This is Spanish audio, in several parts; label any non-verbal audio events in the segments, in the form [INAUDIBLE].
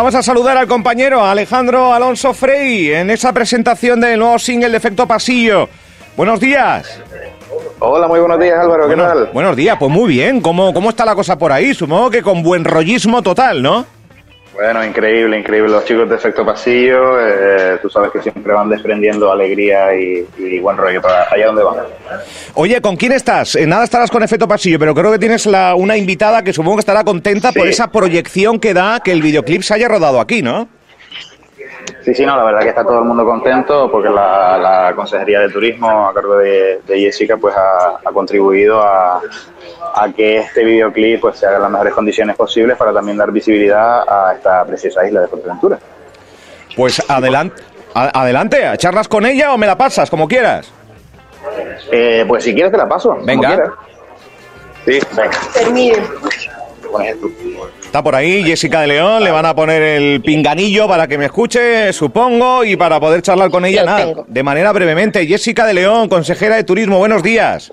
Vamos a saludar al compañero Alejandro Alonso Frey en esa presentación del nuevo single de Efecto Pasillo. Buenos días. Hola, muy buenos días Álvaro, ¿qué tal? Buenos días, pues muy bien. ¿Cómo, ¿Cómo está la cosa por ahí? Supongo que con buen rollismo total, ¿no? Bueno, increíble, increíble. Los chicos de Efecto Pasillo, eh, tú sabes que siempre van desprendiendo alegría y, buen rollo para allá donde van. Oye, ¿con quién estás? Eh, nada estarás con Efecto Pasillo, pero creo que tienes la, una invitada que supongo que estará contenta por esa proyección que da que el videoclip se haya rodado aquí, ¿no? Sí, sí, no, la verdad que está todo el mundo contento porque la, Consejería de Turismo a cargo de, Jessica pues ha, contribuido a, que este videoclip pues se haga en las mejores condiciones posibles para también dar visibilidad a esta preciosa isla de Fuerteventura. Pues adelante, adelante, charlas con ella o me la pasas, como quieras. Eh, pues si quieres te la paso. Venga. Sí, venga. Termine. Está por ahí Jessica de León, le van a poner el pinganillo para que me escuche, supongo, y para poder charlar con ella, nada, de manera brevemente. Jessica de León, consejera de Turismo, buenos días.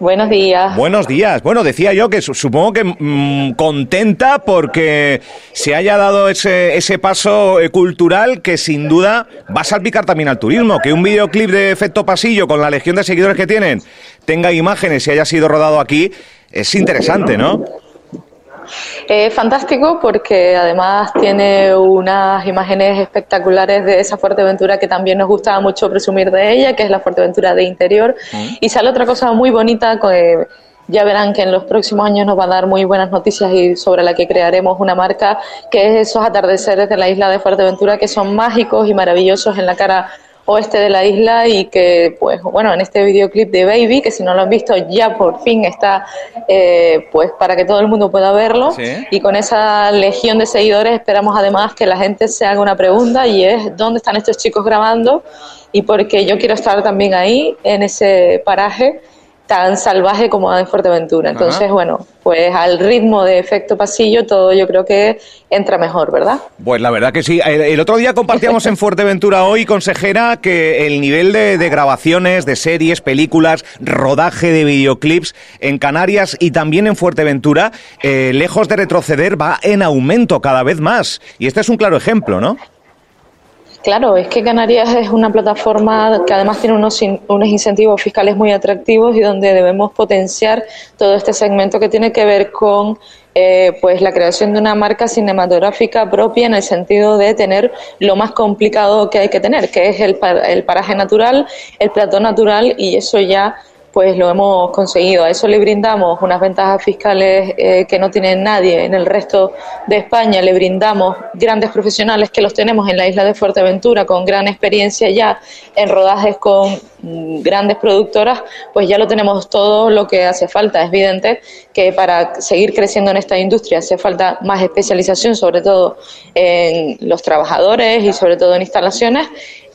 Buenos días. Buenos días. Bueno, decía yo que supongo que mm, contenta porque se haya dado ese, ese paso eh, cultural que sin duda va a salpicar también al turismo. Que un videoclip de efecto pasillo con la legión de seguidores que tienen tenga imágenes y haya sido rodado aquí es interesante, ¿no? Es fantástico porque además tiene unas imágenes espectaculares de esa Fuerteventura que también nos gustaba mucho presumir de ella, que es la Fuerteventura de interior. Mm. Y sale otra cosa muy bonita que ya verán que en los próximos años nos va a dar muy buenas noticias y sobre la que crearemos una marca, que es esos atardeceres de la isla de Fuerteventura que son mágicos y maravillosos en la cara oeste de la isla y que, pues bueno, en este videoclip de Baby, que si no lo han visto ya por fin está, eh, pues para que todo el mundo pueda verlo. Y con esa legión de seguidores esperamos además que la gente se haga una pregunta y es, ¿dónde están estos chicos grabando? Y porque yo quiero estar también ahí, en ese paraje tan salvaje como en Fuerteventura. Entonces, bueno, pues al ritmo de efecto pasillo todo yo creo que entra mejor, ¿verdad? Pues la verdad que sí. El, otro día compartíamos en [LAUGHS] Fuerteventura hoy, consejera, que el nivel de, grabaciones, de series, películas, rodaje de videoclips en Canarias y también en Fuerteventura, eh, lejos de retroceder, va en aumento cada vez más. Y este es un claro ejemplo, ¿no? Claro, es que Canarias es una plataforma que además tiene unos, unos incentivos fiscales muy atractivos y donde debemos potenciar todo este segmento que tiene que ver con eh, pues la creación de una marca cinematográfica propia en el sentido de tener lo más complicado que hay que tener, que es el, el paraje natural, el plato natural y eso ya pues lo hemos conseguido. A eso le brindamos unas ventajas fiscales eh, que no tiene nadie en el resto de España. Le brindamos grandes profesionales que los tenemos en la isla de Fuerteventura con gran experiencia ya en rodajes con mm, grandes productoras, pues ya lo tenemos todo lo que hace falta. Es evidente que para seguir creciendo en esta industria hace falta más especialización, sobre todo en los trabajadores y sobre todo en instalaciones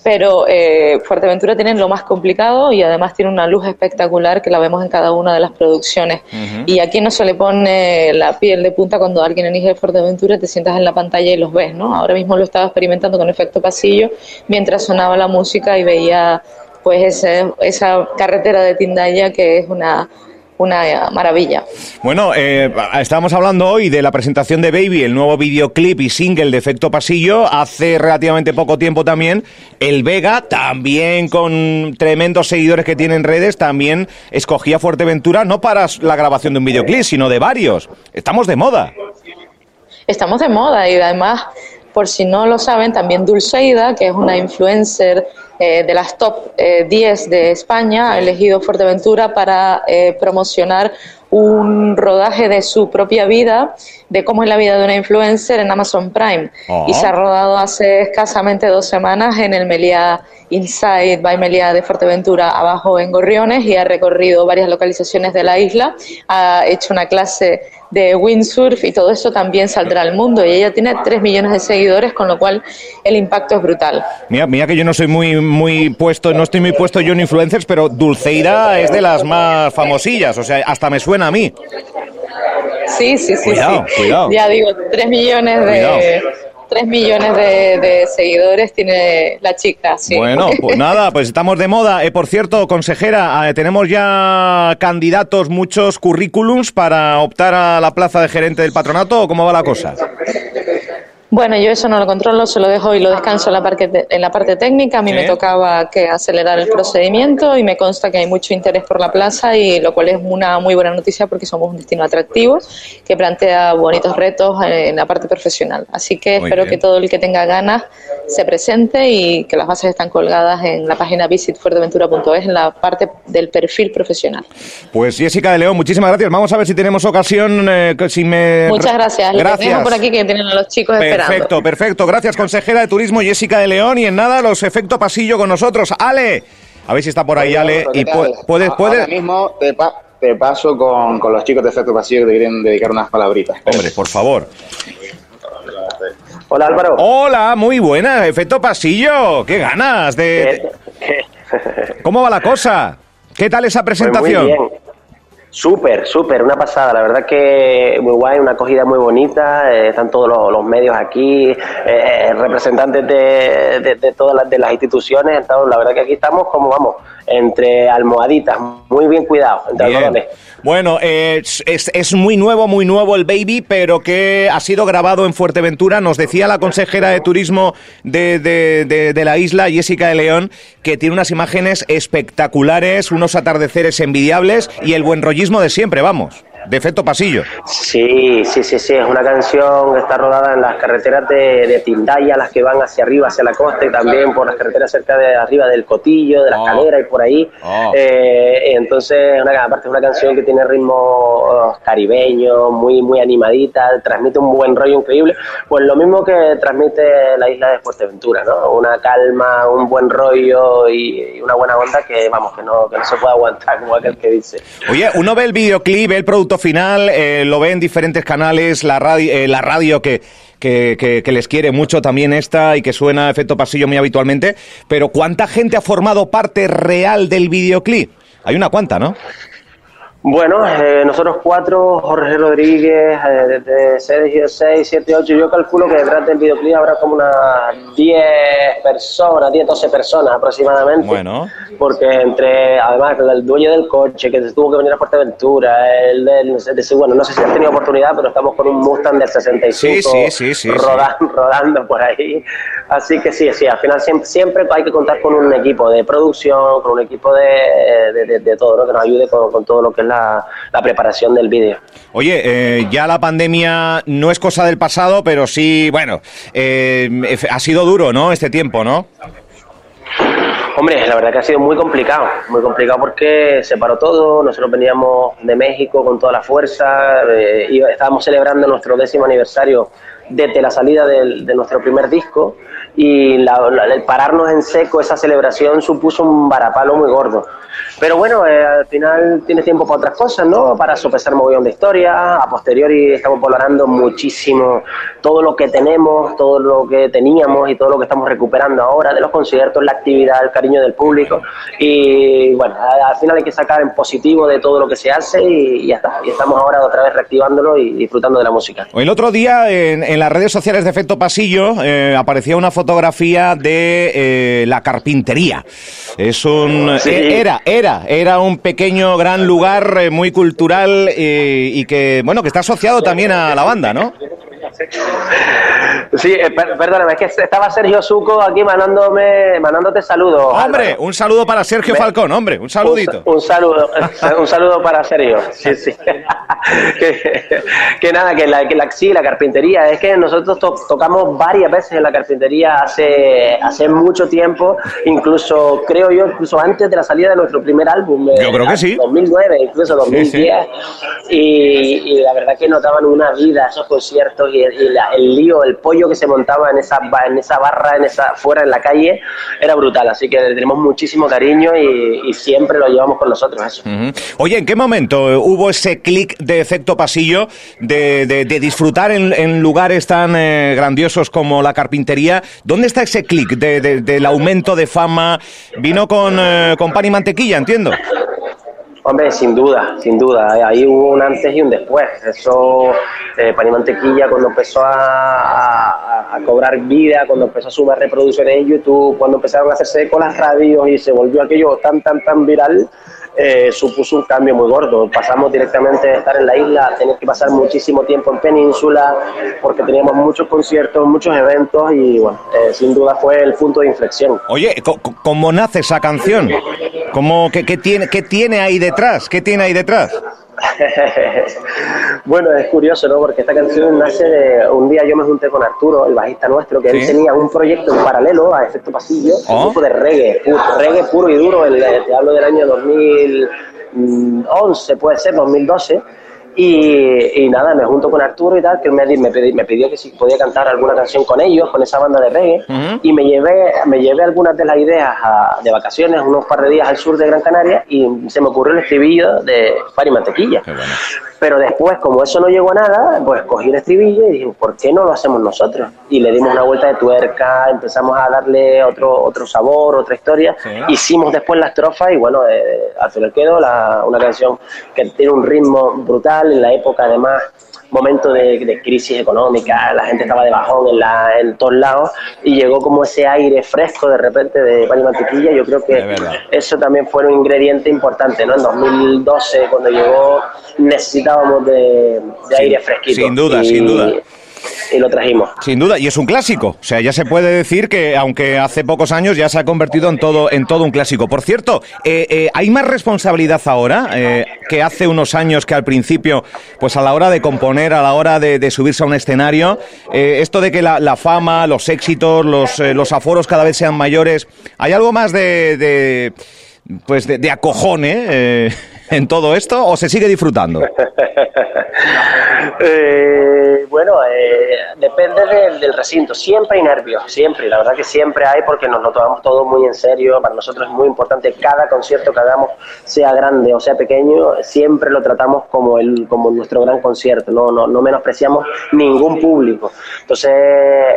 pero eh, Fuerteventura tiene lo más complicado y además tiene una luz espectacular que la vemos en cada una de las producciones. Y aquí no se le pone la piel de punta cuando alguien elige Fuerteventura, te sientas en la pantalla y los ves, ¿no? Ahora mismo lo estaba experimentando con efecto pasillo mientras sonaba la música y veía pues esa carretera de Tindaya que es una una maravilla. Bueno, eh, estábamos hablando hoy de la presentación de Baby, el nuevo videoclip y single de Efecto Pasillo. Hace relativamente poco tiempo también el Vega, también con tremendos seguidores que tiene en redes, también escogía Fuerteventura no para la grabación de un videoclip, sino de varios. Estamos de moda. Estamos de moda y además por si no lo saben, también Dulceida, que es una influencer eh, de las top 10 eh, de España, ha elegido Fuerteventura para eh, promocionar un rodaje de su propia vida, de cómo es la vida de una influencer en Amazon Prime. Y se ha rodado hace escasamente dos semanas en el Meliá Inside by Meliá de Fuerteventura, abajo en Gorriones, y ha recorrido varias localizaciones de la isla. Ha hecho una clase de windsurf y todo eso también saldrá al mundo. Y ella tiene 3 millones de seguidores, con lo cual el impacto es brutal. Mira, mira que yo no soy muy, muy puesto, no estoy muy puesto yo en influencers, pero Dulceida es de las más famosillas, o sea, hasta me suena a mí. Sí, sí, sí. Cuidado, cuidado. Ya digo, 3 millones de... 3 millones de, seguidores tiene la chica. Sí. Bueno, [LAUGHS] pues nada, pues estamos de moda. Eh, por cierto, consejera, eh, tenemos ya candidatos, muchos currículums para optar a la plaza de gerente del patronato, ¿o cómo va la cosa? Bueno, yo eso no lo controlo, se lo dejo y lo descanso en la parte, en la parte técnica. A mí me tocaba que acelerar el procedimiento y me consta que hay mucho interés por la plaza y lo cual es una muy buena noticia porque somos un destino atractivo que plantea bonitos retos en la parte profesional. Así que espero que todo el que tenga ganas se presente y que las bases están colgadas en la página visitfuerteventura.es en la parte del perfil profesional. Pues Jessica de León, muchísimas gracias. Vamos a ver si tenemos ocasión. Eh, si me... Muchas gracias. Gracias. por aquí que tienen a los chicos Perfecto, perfecto. Gracias, consejera de Turismo Jessica de León. Y en nada, los efectos pasillo con nosotros. Ale, a ver si está por ahí, Ale. Y puedes, Ahora mismo te, paso con, los chicos de Efecto Pasillo que te quieren dedicar unas palabritas. Hombre, por favor. Hola Álvaro. Hola, muy buena, efecto pasillo. Qué ganas de. ¿Cómo va la cosa? ¿Qué tal esa pues presentación? muy bien. Súper, súper, una pasada. La verdad que muy guay, una acogida muy bonita. Eh, están todos los, medios aquí, eh, eh, representantes de, de, todas las, de las instituciones. Entonces, la verdad que aquí estamos como vamos, entre almohaditas, muy bien cuidados, entre Bueno, es, es, muy nuevo, muy nuevo el Baby, pero que ha sido grabado en Fuerteventura. Nos decía la consejera de turismo de, de, de la isla, Jessica de León, que tiene unas imágenes espectaculares, unos atardeceres envidiables y el buen rollo de siempre, vamos de efecto pasillo. Sí, sí, sí, sí, es una canción que está rodada en las carreteras de, de, Tindaya, las que van hacia arriba, hacia la costa y también por las carreteras cerca de arriba del Cotillo, de la oh. y por ahí. Oh. Eh, entonces, una, aparte es una canción que tiene ritmo oh, caribeño, muy, muy animadita, transmite un buen rollo increíble, pues lo mismo que transmite la isla de Fuerteventura, ¿no? Una calma, un buen rollo y, una buena onda que, vamos, que no, que no se puede aguantar, como aquel que dice. Oye, uno ve el videoclip, el final, eh, lo ve en diferentes canales, la radio, eh, la radio que, que, les quiere mucho también esta y que suena efecto pasillo muy habitualmente, pero ¿cuánta gente ha formado parte real del videoclip? Hay una cuanta, ¿no? Bueno, eh, nosotros cuatro, Jorge Rodríguez, eh, desde Sergio 6, 7, 8, yo calculo que detrás del videoclip habrá como unas 10 personas, 10, 12 personas aproximadamente. Bueno. Porque entre, además, el dueño del coche que tuvo que venir a Fuerteventura, el del, bueno, no sé si has tenido oportunidad, pero estamos con un Mustang del 65 sí, sí, sí, rodando, rodando por ahí. Así que sí, sí, al final siempre, siempre hay que contar con un equipo de producción, con un equipo de, de, todo, ¿no? que nos ayude con, con todo lo que es la, preparación del vídeo. Oye, eh, ya la pandemia no es cosa del pasado, pero sí, bueno, eh, ha sido duro, ¿no? Este tiempo, ¿no? Hombre, la verdad que ha sido muy complicado, muy complicado porque se paró todo, nosotros veníamos de México con toda la fuerza, eh, y estábamos celebrando nuestro décimo aniversario desde la salida de nuestro primer disco y el pararnos en seco, esa celebración supuso un varapalo muy gordo. Pero bueno, eh, al final tienes tiempo para otras cosas, ¿no? Para sopesar mogollón de historia. A posteriori estamos valorando muchísimo todo lo que tenemos, todo lo que teníamos y todo lo que estamos recuperando ahora de los conciertos, la actividad, el cariño del público. Y bueno, al final hay que sacar en positivo de todo lo que se hace y, ya está. Y estamos ahora otra vez reactivándolo y disfrutando de la música. El otro día en, las redes sociales de Efecto Pasillo eh, aparecía una fotografía de eh, la carpintería. Es un... Era, era era, un pequeño gran lugar eh, muy cultural eh, y que, bueno, que está asociado también a la banda, ¿no? Sí, eh, perdóname, es que estaba Sergio Suco aquí mandándome, mandándote saludos. Hombre, un saludo para Sergio Falcón, hombre, un saludito. Un, saludo, [LAUGHS] un saludo para Sergio. Sí, sí. [LAUGHS] que, nada, que la, que la, sí, la carpintería, es que nosotros tocamos varias veces en la carpintería hace, hace mucho tiempo, incluso creo yo, incluso antes de la salida de nuestro primer álbum. Yo creo que sí. 2009, incluso 2010. Y, la verdad que notaban una vida esos conciertos y, el, lío, el pollo que se montaba en esa, en esa barra, en esa, fuera en la calle, era brutal. Así que le tenemos muchísimo cariño y, siempre lo llevamos con nosotros. Eso. Oye, ¿en qué momento hubo ese clic de efecto pasillo de, de, disfrutar en, lugares tan eh, grandiosos como la carpintería? ¿Dónde está ese clic de, del aumento de fama? ¿Vino con, eh, con pan y mantequilla, entiendo? Sin duda, sin duda. Ahí hubo un antes y un después. Eso, eh, Pan y Mantequilla, cuando empezó a, a, cobrar vida, cuando empezó a sumar reproducciones en YouTube, cuando empezaron a hacerse con las radios y se volvió aquello tan, tan, tan viral, eh, supuso un cambio muy gordo. Pasamos directamente de estar en la isla a tener que pasar muchísimo tiempo en península, porque teníamos muchos conciertos, muchos eventos y bueno, eh, sin duda fue el punto de inflexión. Oye, ¿cómo nace esa canción? ¿Cómo, qué, tiene, ¿Qué tiene ahí detrás? ¿Qué tiene ahí detrás? [LAUGHS] bueno, es curioso, ¿no? Porque esta canción nace de... Un día yo me junté con Arturo, el bajista nuestro, que él tenía un proyecto en paralelo a Efecto Pasillo, un oh. grupo de reggae, reggae puro y duro, el, te hablo del año 2011, puede ser, 2012 y, nada, me junto con Arturo y tal, que me, me, pidió, me pidió que si podía cantar alguna canción con ellos, con esa banda de reggae, y me llevé, me llevé algunas de las ideas de vacaciones, unos par de días al sur de Gran Canaria, y se me ocurrió el estribillo de Fari Mantequilla. Pero después, como eso no llegó a nada, pues cogí el estribillo y dije, ¿por qué no lo hacemos nosotros? Y le dimos una vuelta de tuerca, empezamos a darle otro, otro sabor, otra historia. Hicimos después la estrofa y bueno, eh, al final quedó una canción que tiene un ritmo brutal, en la época además momento de, crisis económica, la gente estaba de bajón en, la, en todos lados y llegó como ese aire fresco de repente de pan y mantequilla. Yo creo que eso también fue un ingrediente importante, ¿no? En 2012, cuando llegó, necesitábamos de, aire fresquito. Sin duda, sin duda y lo trajimos. Sin duda, y es un clásico. O sea, ya se puede decir que, aunque hace pocos años ya se ha convertido en todo, en todo un clásico. Por cierto, eh, eh, ¿hay más responsabilidad ahora eh, que hace unos años que al principio, pues a la hora de componer, a la hora de, subirse a un escenario, esto de que la, fama, los éxitos, los, los aforos cada vez sean mayores, ¿hay algo más de, de pues de, de acojone en todo esto o se sigue disfrutando? [LAUGHS] Eh, bueno, eh, depende del, recinto. Siempre hay nervios, siempre. La verdad que siempre hay porque nos lo tomamos todo muy en serio. Para nosotros es muy importante cada concierto que hagamos, sea grande o sea pequeño, siempre lo tratamos como, el, como nuestro gran concierto. No, no, no menospreciamos ningún público. Entonces,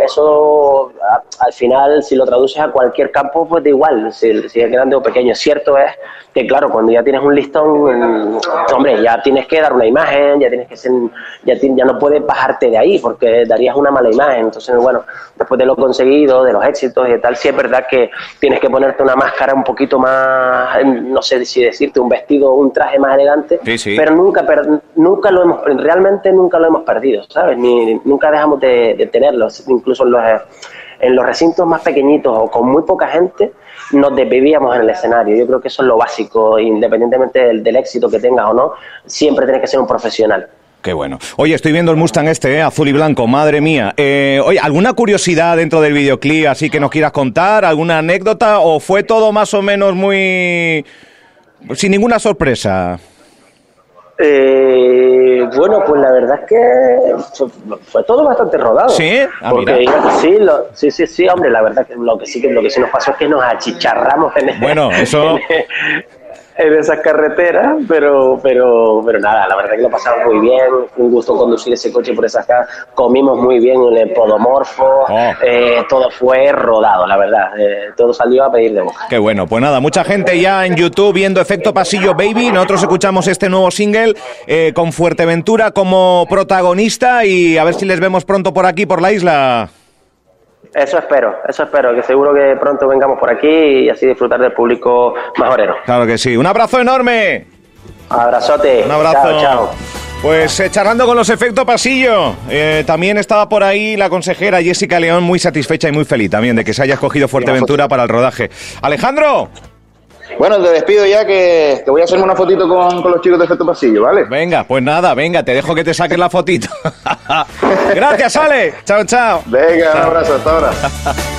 eso al final, si lo traduces a cualquier campo, pues da igual, si, si es grande o pequeño. Cierto es que, claro, cuando ya tienes un listón, hombre, ya tienes que dar una imagen, ya tienes que ser ya no puedes bajarte de ahí porque darías una mala imagen. Entonces, bueno, después de lo conseguido, de los éxitos y tal, sí es verdad que tienes que ponerte una máscara un poquito más, no sé si decirte, un vestido, un traje más elegante, pero nunca, nunca lo hemos, realmente nunca lo hemos perdido, ¿sabes? Ni, nunca dejamos de, de tenerlo, incluso en los, en los recintos más pequeñitos o con muy poca gente, nos desvivíamos en el escenario. Yo creo que eso es lo básico, independientemente del, del éxito que tengas o no, siempre tienes que ser un profesional. Qué bueno. Oye, estoy viendo el Mustang este, eh, azul y blanco, madre mía. Eh, oye, ¿alguna curiosidad dentro del videoclip así que nos quieras contar? ¿Alguna anécdota? ¿O fue todo más o menos muy... sin ninguna sorpresa? Eh, bueno, pues la verdad es que fue, todo bastante rodado. Sí, ah, porque sí, sí, sí, sí, hombre, la verdad que lo que sí que lo que sí nos pasó es que nos achicharramos en Bueno, eso [LAUGHS] en esas carreteras, pero, pero, pero nada, la verdad que lo pasamos muy bien, un gusto conducir ese coche por esas casas, comimos muy bien en el podomorfo, oh. eh, todo fue rodado, la verdad, eh, todo salió a pedir de boca. Qué bueno, pues nada, mucha gente ya en YouTube viendo Efecto Pasillo Baby, nosotros escuchamos este nuevo single eh, con Fuerteventura como protagonista y a ver si les vemos pronto por aquí, por la isla. Eso espero, eso espero, que seguro que pronto vengamos por aquí y así disfrutar del público majorero. Claro que sí. Un abrazo enorme. Abrazote. Un abrazo. Chao, Pues eh, charlando con los efectos pasillo, eh, también estaba por ahí la consejera Jessica León muy satisfecha y muy feliz también de que se haya escogido Fuerteventura para el rodaje. Alejandro. Bueno, te despido ya que, voy a hacerme una fotito con, con, los chicos de Efecto Pasillo, ¿vale? Venga, pues nada, venga, te dejo que te saques la fotito. [LAUGHS] Gracias, Ale. Chao, chao. Venga, un abrazo, hasta ahora. [LAUGHS]